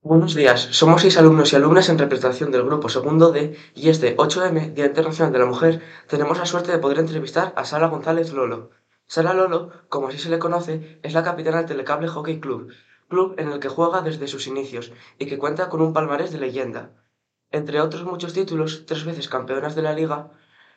Buenos días, somos seis alumnos y alumnas en representación del grupo segundo D y este 8M, Día Internacional de la Mujer, tenemos la suerte de poder entrevistar a Sara González Lolo. Sara Lolo, como así se le conoce, es la capitana del Telecable Hockey Club, club en el que juega desde sus inicios y que cuenta con un palmarés de leyenda. Entre otros muchos títulos, tres veces campeonas de la liga,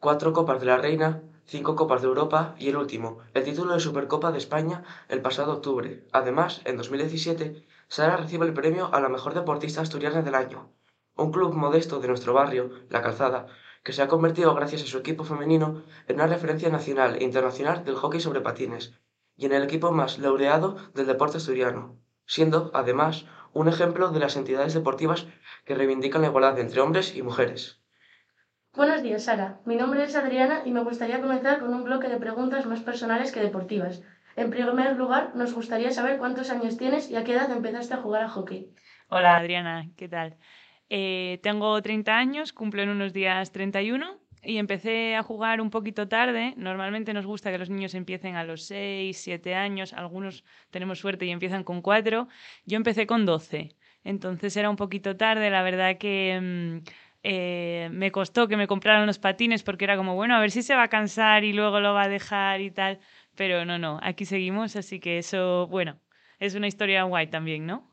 cuatro Copas de la Reina, cinco Copas de Europa y el último, el título de Supercopa de España el pasado octubre. Además, en 2017, Sara recibe el premio a la mejor deportista asturiana del año. Un club modesto de nuestro barrio, La Calzada, que se ha convertido gracias a su equipo femenino en una referencia nacional e internacional del hockey sobre patines y en el equipo más laureado del deporte asturiano, siendo, además, un ejemplo de las entidades deportivas que reivindican la igualdad entre hombres y mujeres. Buenos días, Sara. Mi nombre es Adriana y me gustaría comenzar con un bloque de preguntas más personales que deportivas. En primer lugar, nos gustaría saber cuántos años tienes y a qué edad empezaste a jugar a hockey. Hola Adriana, ¿qué tal? Eh, tengo 30 años, cumplo en unos días 31 y empecé a jugar un poquito tarde. Normalmente nos gusta que los niños empiecen a los 6, 7 años, algunos tenemos suerte y empiezan con 4. Yo empecé con 12, entonces era un poquito tarde, la verdad que... Mm, eh, me costó que me compraran los patines porque era como, bueno, a ver si se va a cansar y luego lo va a dejar y tal. Pero no, no, aquí seguimos, así que eso, bueno, es una historia guay también, ¿no?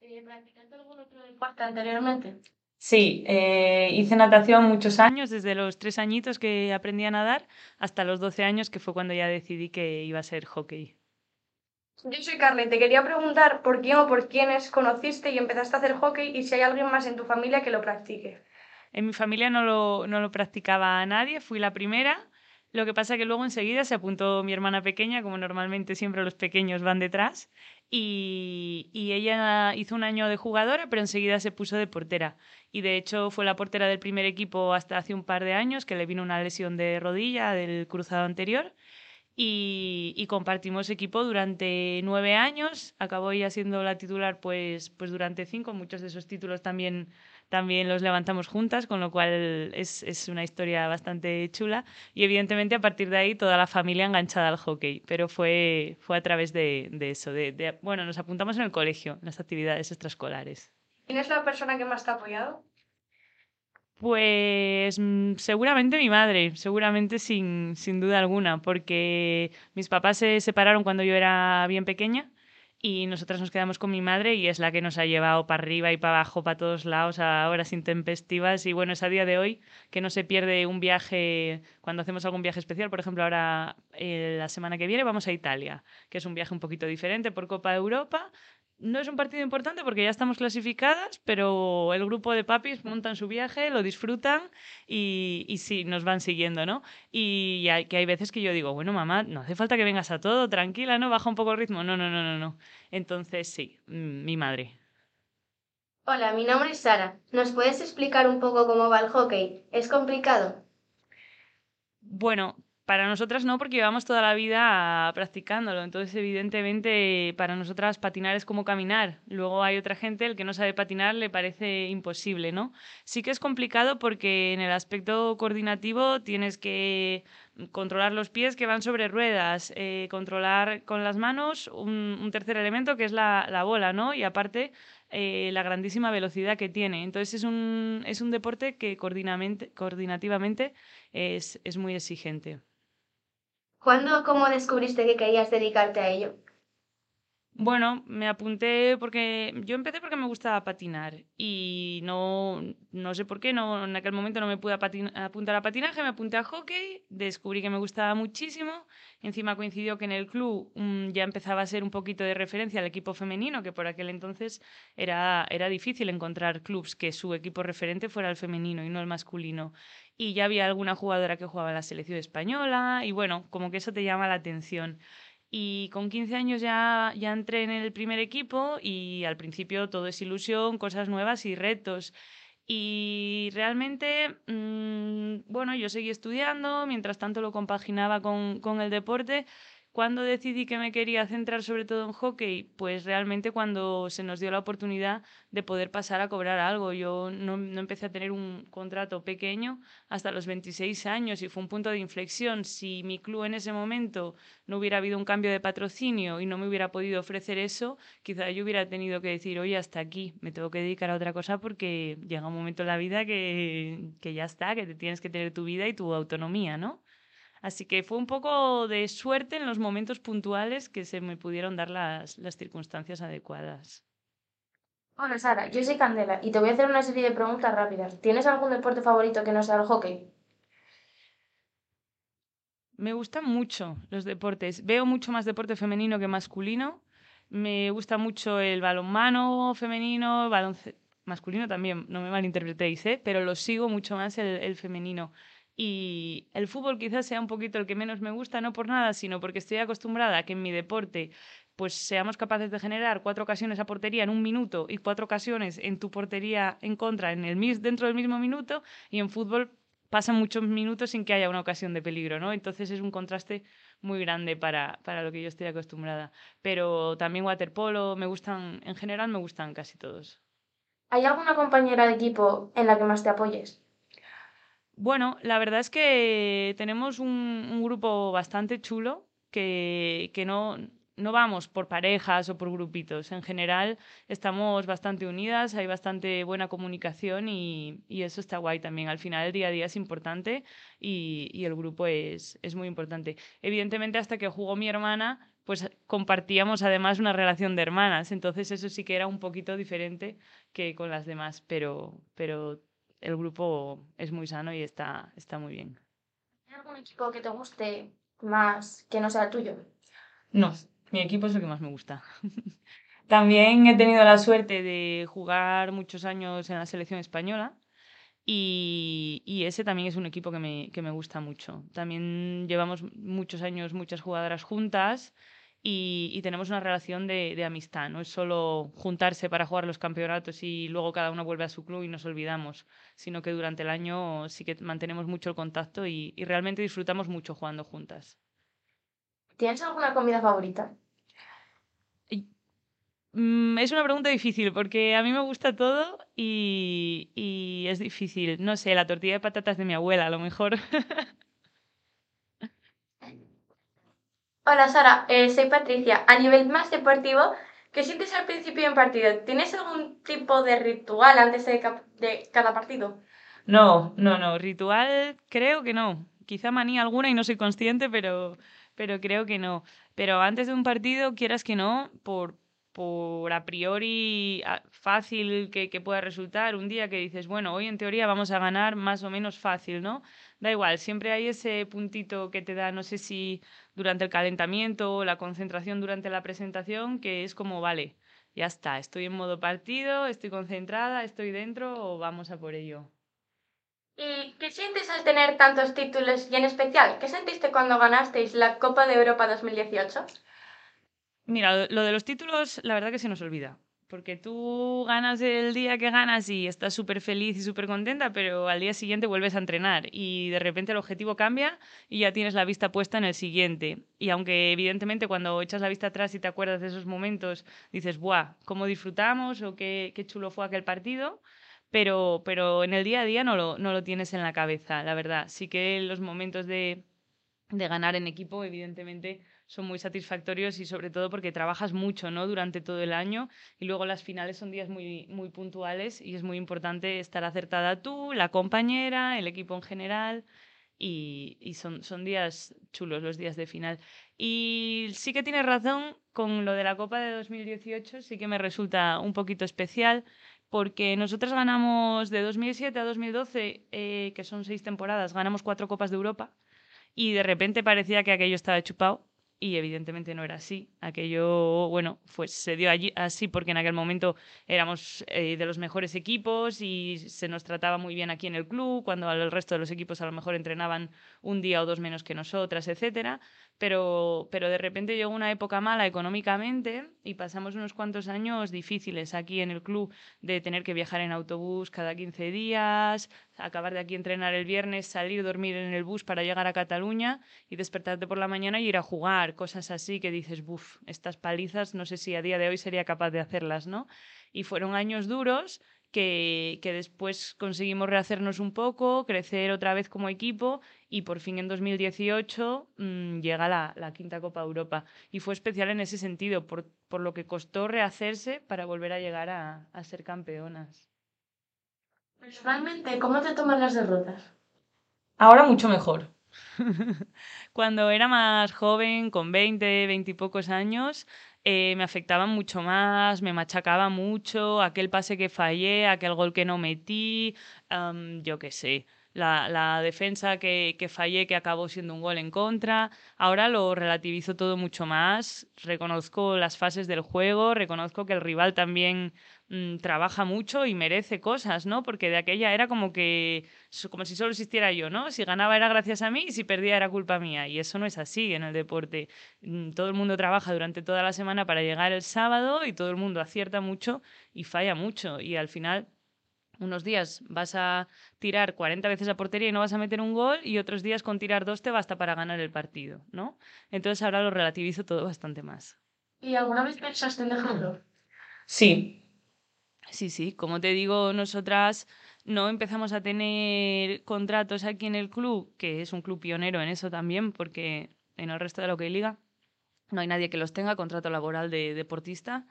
Eh, ¿Practicaste algún otro deporte anteriormente? Sí, eh, hice natación muchos años, desde los tres añitos que aprendí a nadar hasta los doce años, que fue cuando ya decidí que iba a ser hockey. Yo soy Carly, te quería preguntar por quién o por quiénes conociste y empezaste a hacer hockey y si hay alguien más en tu familia que lo practique. En mi familia no lo, no lo practicaba nadie, fui la primera lo que pasa que luego enseguida se apuntó mi hermana pequeña, como normalmente siempre los pequeños van detrás, y, ella hizo un año de jugadora, pero enseguida se puso de portera. Y de hecho fue la portera del primer equipo hasta hace un par de años, que le vino una lesión de rodilla del cruzado anterior. Y, y, compartimos equipo durante nueve años. Acabó ella siendo la titular pues, pues durante cinco. Muchos de esos títulos también también los levantamos juntas, con lo cual es, es, una historia bastante chula. Y evidentemente a partir de ahí toda la familia enganchada al hockey, pero fue, fue a través de, de eso. De, bueno, nos apuntamos en el colegio, en las actividades extraescolares. ¿Quién es la persona que más te ha apoyado? Pues mm, seguramente mi madre, seguramente sin, sin duda alguna, porque mis papás se separaron cuando yo era bien pequeña y nosotras nos quedamos con mi madre y es la que nos ha llevado para arriba y para abajo, para todos lados, a horas intempestivas. Y bueno, es a día de hoy que no se pierde un viaje, cuando hacemos algún viaje especial, por ejemplo, ahora eh, la semana que viene vamos a Italia, que es un viaje un poquito diferente por Copa Europa, no es un partido importante porque ya estamos clasificadas, pero el grupo de papis montan su viaje, lo disfrutan y, y sí, nos van siguiendo, ¿no? Y hay, que hay veces que yo digo, bueno, mamá, no hace falta que vengas a todo, tranquila, ¿no? Baja un poco el ritmo. No, no, no, no, no. Entonces, sí, mi madre. Hola, mi nombre es Sara. ¿Nos puedes explicar un poco cómo va el hockey? ¿Es complicado? Bueno, para nosotras no, porque llevamos toda la vida practicándolo. Entonces, evidentemente, para nosotras patinar es como caminar. Luego hay otra gente, el que no sabe patinar le parece imposible, ¿no? Sí que es complicado porque en el aspecto coordinativo tienes que controlar los pies que van sobre ruedas, eh, controlar con las manos un, tercer elemento que es la, la bola, ¿no? Y aparte eh, la grandísima velocidad que tiene. Entonces es un, es un deporte que coordinativamente es, es muy exigente. ¿Cuándo cómo descubriste que querías dedicarte a ello? Bueno, me apunté porque yo empecé porque me gustaba patinar y no, no sé por qué, no, en aquel momento no me pude apuntar a patinaje, me apunté a hockey, descubrí que me gustaba muchísimo, encima coincidió que en el club mm, ya empezaba a ser un poquito de referencia al equipo femenino, que por aquel entonces era, era difícil encontrar clubs que su equipo referente fuera el femenino y no el masculino. Y ya había alguna jugadora que jugaba en la selección española y bueno, como que eso te llama la atención. Y con 15 años ya, ya entré en el primer equipo y al principio todo es ilusión, cosas nuevas y retos. Y realmente, mm, bueno, yo seguí estudiando, mientras tanto lo compaginaba con, con, el deporte ¿Cuándo decidí que me quería centrar sobre todo en hockey? Pues realmente cuando se nos dio la oportunidad de poder pasar a cobrar algo. Yo no, no, empecé a tener un contrato pequeño hasta los 26 años y fue un punto de inflexión. Si mi club en ese momento no hubiera habido un cambio de patrocinio y no me hubiera podido ofrecer eso, quizá yo hubiera tenido que decir, oye, hasta aquí, me tengo que dedicar a otra cosa porque llega un momento en la vida que, que ya está, que te tienes que tener tu vida y tu autonomía, ¿no? Así que fue un poco de suerte en los momentos puntuales que se me pudieron dar las, las circunstancias adecuadas. Hola Sara, yo soy Candela y te voy a hacer una serie de preguntas rápidas. ¿Tienes algún deporte favorito que no sea el hockey? Me gustan mucho los deportes. Veo mucho más deporte femenino que masculino. Me gusta mucho el balonmano femenino, baloncesto masculino también, no me malinterpretéis, ¿eh? pero lo sigo mucho más el, el femenino. Y el fútbol quizás sea un poquito el que menos me gusta, no por nada, sino porque estoy acostumbrada a que en mi deporte pues seamos capaces de generar cuatro ocasiones a portería en un minuto y cuatro ocasiones en tu portería en contra en el dentro del mismo minuto y en fútbol pasan muchos minutos sin que haya una ocasión de peligro, ¿no? Entonces es un contraste muy grande para, para lo que yo estoy acostumbrada. Pero también waterpolo, me gustan, en general me gustan casi todos. ¿Hay alguna compañera de equipo en la que más te apoyes? Bueno, la verdad es que tenemos un, grupo bastante chulo que, que no, no vamos por parejas o por grupitos. En general estamos bastante unidas, hay bastante buena comunicación y, y, eso está guay también. Al final el día a día es importante y, y el grupo es, es muy importante. Evidentemente hasta que jugó mi hermana pues compartíamos además una relación de hermanas, entonces eso sí que era un poquito diferente que con las demás, pero, pero el grupo es muy sano y está, está muy bien. ¿Hay algún equipo que te guste más que no sea el tuyo? No, mi equipo es el que más me gusta. También he tenido la suerte de jugar muchos años en la selección española y, y ese también es un equipo que me, que me gusta mucho. También llevamos muchos años, muchas jugadoras juntas y, y, tenemos una relación de, de, amistad. No es solo juntarse para jugar los campeonatos y luego cada uno vuelve a su club y nos olvidamos, sino que durante el año sí que mantenemos mucho el contacto y, y realmente disfrutamos mucho jugando juntas. ¿Tienes alguna comida favorita? Mm, es una pregunta difícil porque a mí me gusta todo y, y es difícil. No sé, la tortilla de patatas de mi abuela, a lo mejor. Hola Sara, eh, soy Patricia. A nivel más deportivo, ¿qué sientes al principio de un partido? ¿Tienes algún tipo de ritual antes de, de, cada partido? No, no, no. Ritual creo que no. Quizá manía alguna y no soy consciente, pero, pero creo que no. Pero antes de un partido, quieras que no, por, por a priori fácil que, que, pueda resultar, un día que dices, bueno, hoy en teoría vamos a ganar más o menos fácil, ¿no? Da igual, siempre hay ese puntito que te da, no sé si durante el calentamiento o la concentración durante la presentación, que es como, vale, ya está, estoy en modo partido, estoy concentrada, estoy dentro o vamos a por ello. ¿Y qué sientes al tener tantos títulos y en especial, qué sentiste cuando ganasteis la Copa de Europa 2018? Mira, lo de los títulos, la verdad que se nos olvida. Porque tú ganas el día que ganas y estás súper feliz y súper contenta, pero al día siguiente vuelves a entrenar y de repente el objetivo cambia y ya tienes la vista puesta en el siguiente. Y aunque evidentemente cuando echas la vista atrás y te acuerdas de esos momentos, dices, ¡buah! ¿Cómo disfrutamos? o qué, qué chulo fue aquel partido? Pero, pero en el día a día no lo, no lo tienes en la cabeza, la verdad. Sí que los momentos de, de ganar en equipo, evidentemente, son muy satisfactorios y sobre todo porque trabajas mucho ¿no? durante todo el año y luego las finales son días muy, muy puntuales y es muy importante estar acertada tú, la compañera, el equipo en general y, y son, son días chulos los días de final. Y sí que tienes razón con lo de la Copa de 2018, sí que me resulta un poquito especial porque nosotros ganamos de 2007 a 2012, eh, que son seis temporadas, ganamos cuatro Copas de Europa y de repente parecía que aquello estaba chupado y evidentemente no era así. Aquello, bueno, pues se dio allí así porque en aquel momento éramos eh, de los mejores equipos y se nos trataba muy bien aquí en el club, cuando el resto de los equipos a lo mejor entrenaban un día o dos menos que nosotras, etcétera. Pero, pero de repente llegó una época mala económicamente y pasamos unos cuantos años difíciles aquí en el club de tener que viajar en autobús cada 15 días, acabar de aquí entrenar el viernes, salir, dormir en el bus para llegar a Cataluña y despertarte por la mañana y ir a jugar cosas así que dices, buf, estas palizas no sé si a día de hoy sería capaz de hacerlas, ¿no? Y fueron años duros que, que después conseguimos rehacernos un poco, crecer otra vez como equipo y por fin en 2018 mmm, llega la, la, quinta Copa Europa. Y fue especial en ese sentido, por, por lo que costó rehacerse para volver a llegar a, a ser campeonas. Personalmente, ¿cómo te toman las derrotas? Ahora mucho mejor. Cuando era más joven, con 20, 20 y pocos años, eh, me afectaban mucho más, me machacaba mucho, aquel pase que fallé, aquel gol que no metí, yo qué sé. La, defensa que fallé, que acabó siendo un gol en contra. Ahora lo relativizo todo mucho más, reconozco las fases del juego, reconozco que el rival también mmm, trabaja mucho y merece cosas, ¿no? Porque de aquella era como que, como si solo existiera yo, ¿no? Si ganaba era gracias a mí y si perdía era culpa mía. Y eso no es así en el deporte. Todo el mundo trabaja durante toda la semana para llegar el sábado y todo el mundo acierta mucho y falla mucho. Y al final unos días vas a tirar 40 veces a portería y no vas a meter un gol y otros días con tirar dos te basta para ganar el partido, ¿no? Entonces ahora lo relativizo todo bastante más. ¿Y alguna vez pensaste en dejarlo? Sí. Sí, sí. Como te digo, nosotras no empezamos a tener contratos aquí en el club, que es un club pionero en eso también, porque en el resto de lo que liga no hay nadie que los tenga, contrato laboral de deportista,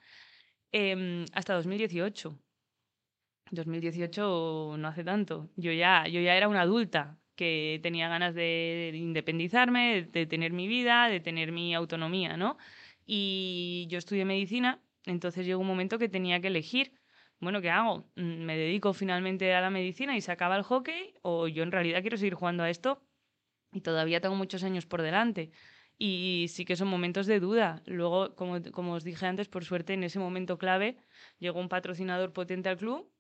eh, hasta 2018. 2018 no hace tanto. Yo ya, yo ya era una adulta que tenía ganas de independizarme, de tener mi vida, de tener mi autonomía, ¿no? Y yo estudié medicina, entonces llegó un momento que tenía que elegir, bueno, ¿qué hago? ¿Me dedico finalmente a la medicina y se acaba el hockey? ¿O yo en realidad quiero seguir jugando a esto? Y todavía tengo muchos años por delante. Y sí que son momentos de duda. Luego, como, como os dije antes, por suerte en ese momento clave llegó un patrocinador potente al club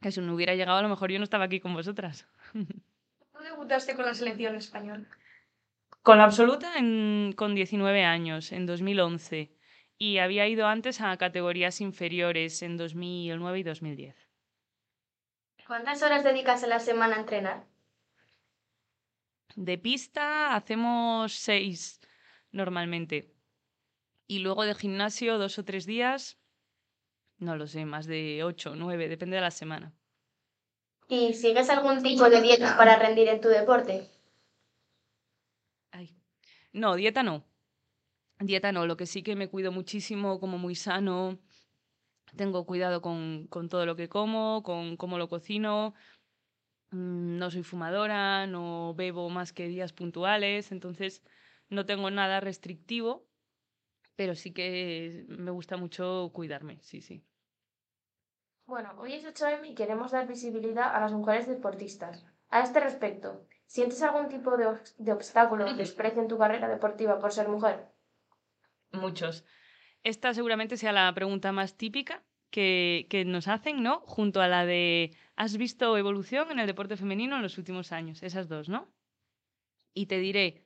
que si no hubiera llegado, a lo mejor yo no estaba aquí con vosotras. ¿Tú debutaste con la selección española? Con la absoluta en, con 19 años, en 2011. Y había ido antes a categorías inferiores en 2009 y 2010. ¿Cuántas horas dedicas a la semana a entrenar? De pista hacemos seis normalmente. Y luego de gimnasio dos o tres días no lo sé, más de 8 o 9, depende de la semana. ¿Y sigues algún tipo de dieta para rendir en tu deporte? Ay. No, dieta no. Dieta no, lo que sí que me cuido muchísimo, como muy sano. Tengo cuidado con, con todo lo que como, con cómo lo cocino. Mm, no soy fumadora, no bebo más que días puntuales, entonces no tengo nada restrictivo, pero sí que me gusta mucho cuidarme, sí, sí. Bueno, hoy es 8M y queremos dar visibilidad a las mujeres deportistas. A este respecto, ¿sientes algún tipo de, de obstáculo o desprecio en tu carrera deportiva por ser mujer? Muchos. Esta seguramente sea la pregunta más típica que, que, nos hacen, ¿no? Junto a la de ¿has visto evolución en el deporte femenino en los últimos años? Esas dos, ¿no? Y te diré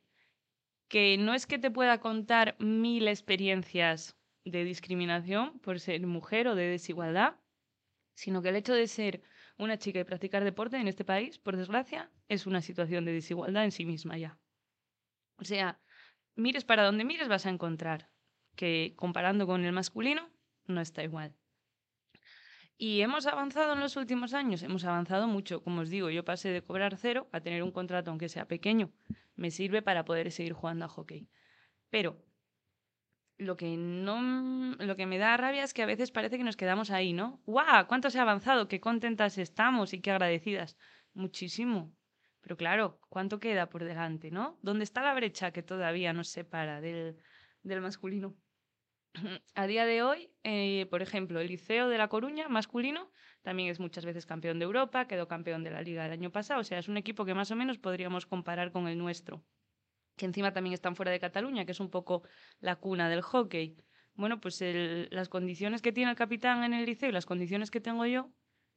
que no es que te pueda contar mil experiencias de discriminación por ser mujer o de desigualdad, sino que el hecho de ser una chica y practicar deporte en este país, por desgracia, es una situación de desigualdad en sí misma ya. O sea, mires para donde mires vas a encontrar que comparando con el masculino no está igual. Y hemos avanzado en los últimos años, hemos avanzado mucho. Como os digo, yo pasé de cobrar cero a tener un contrato, aunque sea pequeño. Me sirve para poder seguir jugando a hockey. Pero lo que no lo que me da rabia es que a veces parece que nos quedamos ahí, ¿no? ¡Guau! ¿Cuánto se ha avanzado? ¡Qué contentas estamos y qué agradecidas! Muchísimo. Pero claro, ¿cuánto queda por delante, no? ¿Dónde está la brecha que todavía nos separa del, del masculino? A día de hoy, eh, por ejemplo, el Liceo de La Coruña, masculino, también es muchas veces campeón de Europa, quedó campeón de la Liga el año pasado, o sea, es un equipo que más o menos podríamos comparar con el nuestro que encima también están fuera de Cataluña, que es un poco la cuna del hockey. Bueno, pues las condiciones que tiene el capitán en el liceo y las condiciones que tengo yo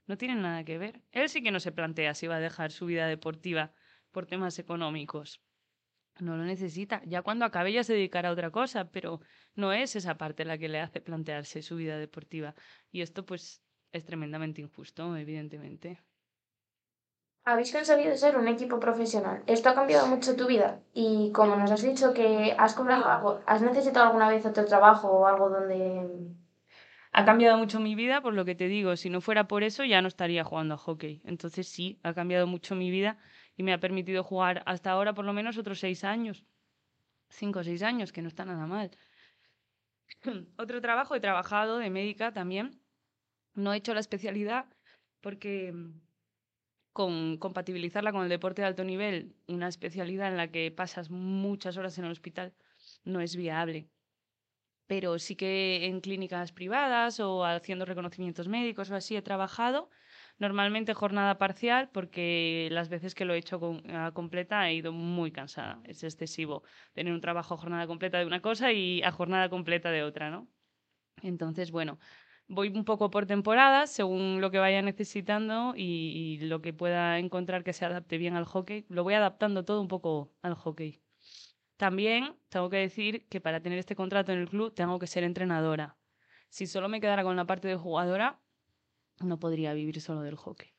no tienen nada que ver. Él sí que no se plantea si va a dejar su vida deportiva por temas económicos. No lo necesita. Ya cuando acabe ya se dedicará a otra cosa, pero no es esa parte la que le hace plantearse su vida deportiva. Y esto pues es tremendamente injusto, evidentemente. Habéis conseguido ser un equipo profesional. Esto ha cambiado mucho tu vida. Y como nos has dicho que has cobrado algo, ¿has necesitado alguna vez otro trabajo o algo donde Ha cambiado mucho mi vida, por lo que te digo, si no fuera por eso ya no estaría jugando a hockey. Entonces sí, ha cambiado mucho mi vida y me ha permitido jugar hasta ahora por lo menos otros seis años. Cinco o seis años, que no está nada mal. Otro trabajo, he trabajado de médica también. No he hecho la especialidad porque mm, con compatibilizarla con el deporte de alto nivel, una especialidad en la que pasas muchas horas en el hospital, no es viable. Pero sí que en clínicas privadas o haciendo reconocimientos médicos o así he trabajado. Normalmente jornada parcial porque las veces que lo he hecho con, a completa he ido muy cansada. Es excesivo tener un trabajo a jornada completa de una cosa y a jornada completa de otra, ¿no? Entonces, bueno, voy un poco por temporadas según lo que vaya necesitando y, y lo que pueda encontrar que se adapte bien al hockey. Lo voy adaptando todo un poco al hockey. También tengo que decir que para tener este contrato en el club tengo que ser entrenadora. Si solo me quedara con la parte de jugadora, no podría vivir solo del hockey.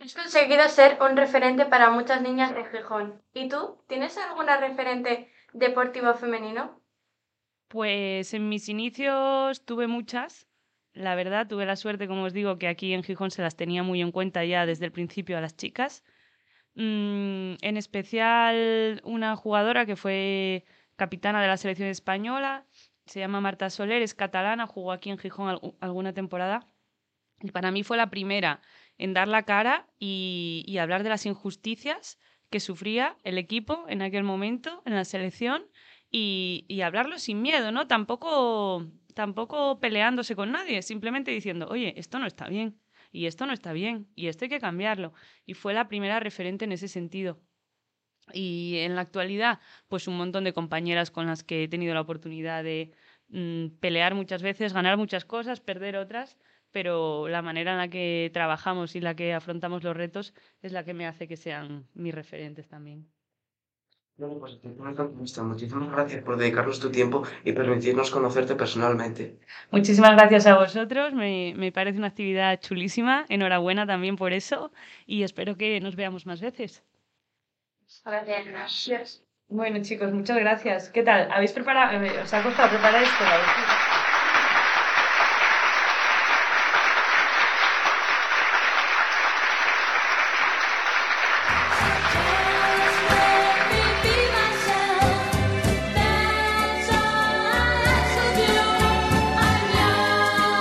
Has conseguido ser un referente para muchas niñas de Gijón. ¿Y tú? ¿Tienes alguna referente deportivo femenino? Pues en mis inicios tuve muchas. La verdad, tuve la suerte, como os digo, que aquí en Gijón se las tenía muy en cuenta ya desde el principio a las chicas. Mm, en especial una jugadora que fue capitana de la selección española, se llama Marta Soler, es catalana, jugó aquí en Gijón al- alguna temporada. Y para mí fue la primera en dar la cara y, hablar de las injusticias que sufría el equipo en aquel momento, en la selección, y, y hablarlo sin miedo, ¿no? Tampoco, tampoco peleándose con nadie, simplemente diciendo, oye, esto no está bien, y esto no está bien, y esto hay que cambiarlo. Y fue la primera referente en ese sentido. Y en la actualidad, pues un montón de compañeras con las que he tenido la oportunidad de mm, pelear muchas veces, ganar muchas cosas, perder otras, pero la manera en la que trabajamos y la que afrontamos los retos es la que me hace que sean mis referentes también. Bueno, pues. Muchísimas gracias por dedicarnos tu tiempo y permitirnos conocerte personalmente. Muchísimas gracias a vosotros, me, me parece una actividad chulísima, enhorabuena también por eso y espero que nos veamos más veces. Gracias. Bueno chicos, muchas gracias. ¿Qué tal? ¿Habéis preparado, eh, os ha costado preparar esto?